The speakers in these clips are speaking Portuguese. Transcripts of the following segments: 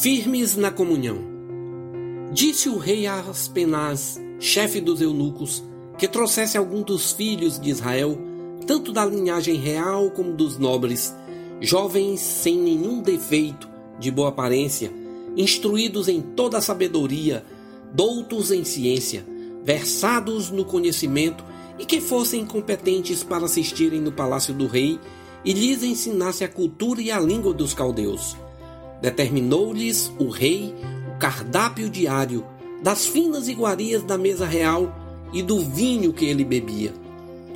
Firmes na comunhão. Disse o rei Aspenaz, chefe dos eunucos, que trouxesse algum dos filhos de Israel, tanto da linhagem real como dos nobres, jovens sem nenhum defeito, de boa aparência, instruídos em toda a sabedoria, doutos em ciência, versados no conhecimento e que fossem competentes para assistirem no palácio do rei e lhes ensinasse a cultura e a língua dos caldeus Determinou-lhes o rei o cardápio diário das finas iguarias da mesa real e do vinho que ele bebia,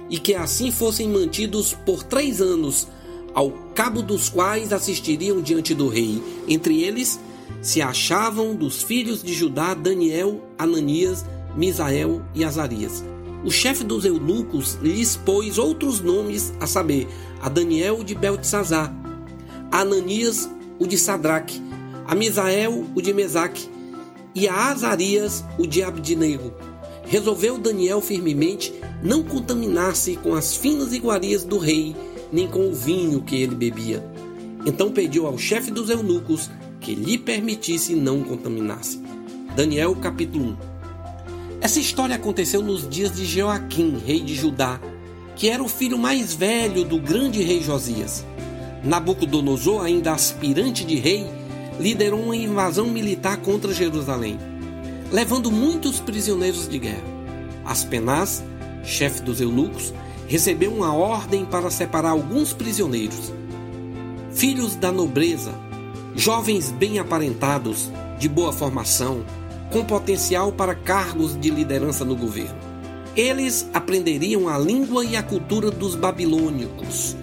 e que assim fossem mantidos por três anos, ao cabo dos quais assistiriam diante do rei. Entre eles se achavam dos filhos de Judá Daniel, Ananias, Misael e Azarias. O chefe dos eunucos lhes pôs outros nomes, a saber, a Daniel de Beltesazar, Ananias o de Sadraque, a Misael, o de Mesaque, e a Azarias, o de Abdinego. Resolveu Daniel firmemente não contaminar-se com as finas iguarias do rei, nem com o vinho que ele bebia. Então pediu ao chefe dos eunucos que lhe permitisse não contaminar-se. Daniel capítulo 1 Essa história aconteceu nos dias de Joaquim, rei de Judá, que era o filho mais velho do grande rei Josias. Nabucodonosor, ainda aspirante de rei, liderou uma invasão militar contra Jerusalém, levando muitos prisioneiros de guerra. Aspenaz, chefe dos eunucos, recebeu uma ordem para separar alguns prisioneiros, filhos da nobreza, jovens bem aparentados, de boa formação, com potencial para cargos de liderança no governo. Eles aprenderiam a língua e a cultura dos babilônicos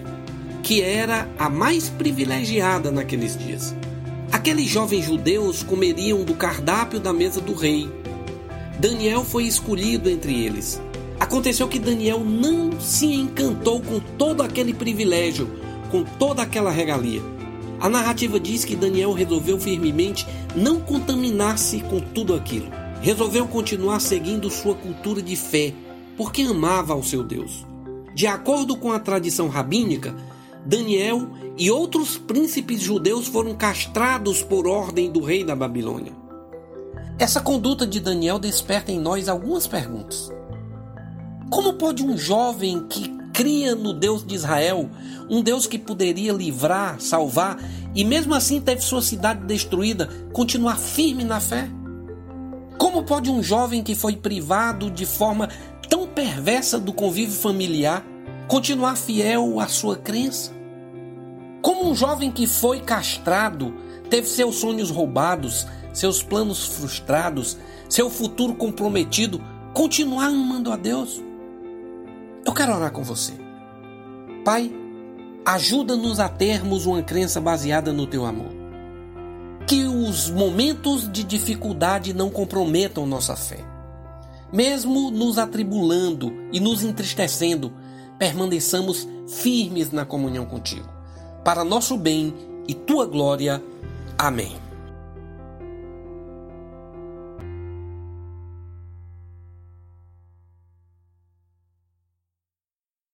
que era a mais privilegiada naqueles dias. Aqueles jovens judeus comeriam do cardápio da mesa do rei. Daniel foi escolhido entre eles. Aconteceu que Daniel não se encantou com todo aquele privilégio, com toda aquela regalia. A narrativa diz que Daniel resolveu firmemente não contaminar-se com tudo aquilo. Resolveu continuar seguindo sua cultura de fé, porque amava ao seu Deus. De acordo com a tradição rabínica, Daniel e outros príncipes judeus foram castrados por ordem do rei da Babilônia. Essa conduta de Daniel desperta em nós algumas perguntas. Como pode um jovem que cria no Deus de Israel, um Deus que poderia livrar, salvar e mesmo assim teve sua cidade destruída, continuar firme na fé? Como pode um jovem que foi privado de forma tão perversa do convívio familiar continuar fiel à sua crença? Como um jovem que foi castrado, teve seus sonhos roubados, seus planos frustrados, seu futuro comprometido, continuar amando a Deus? Eu quero orar com você. Pai, ajuda-nos a termos uma crença baseada no teu amor. Que os momentos de dificuldade não comprometam nossa fé. Mesmo nos atribulando e nos entristecendo, permaneçamos firmes na comunhão contigo. Para nosso bem e tua glória. Amém.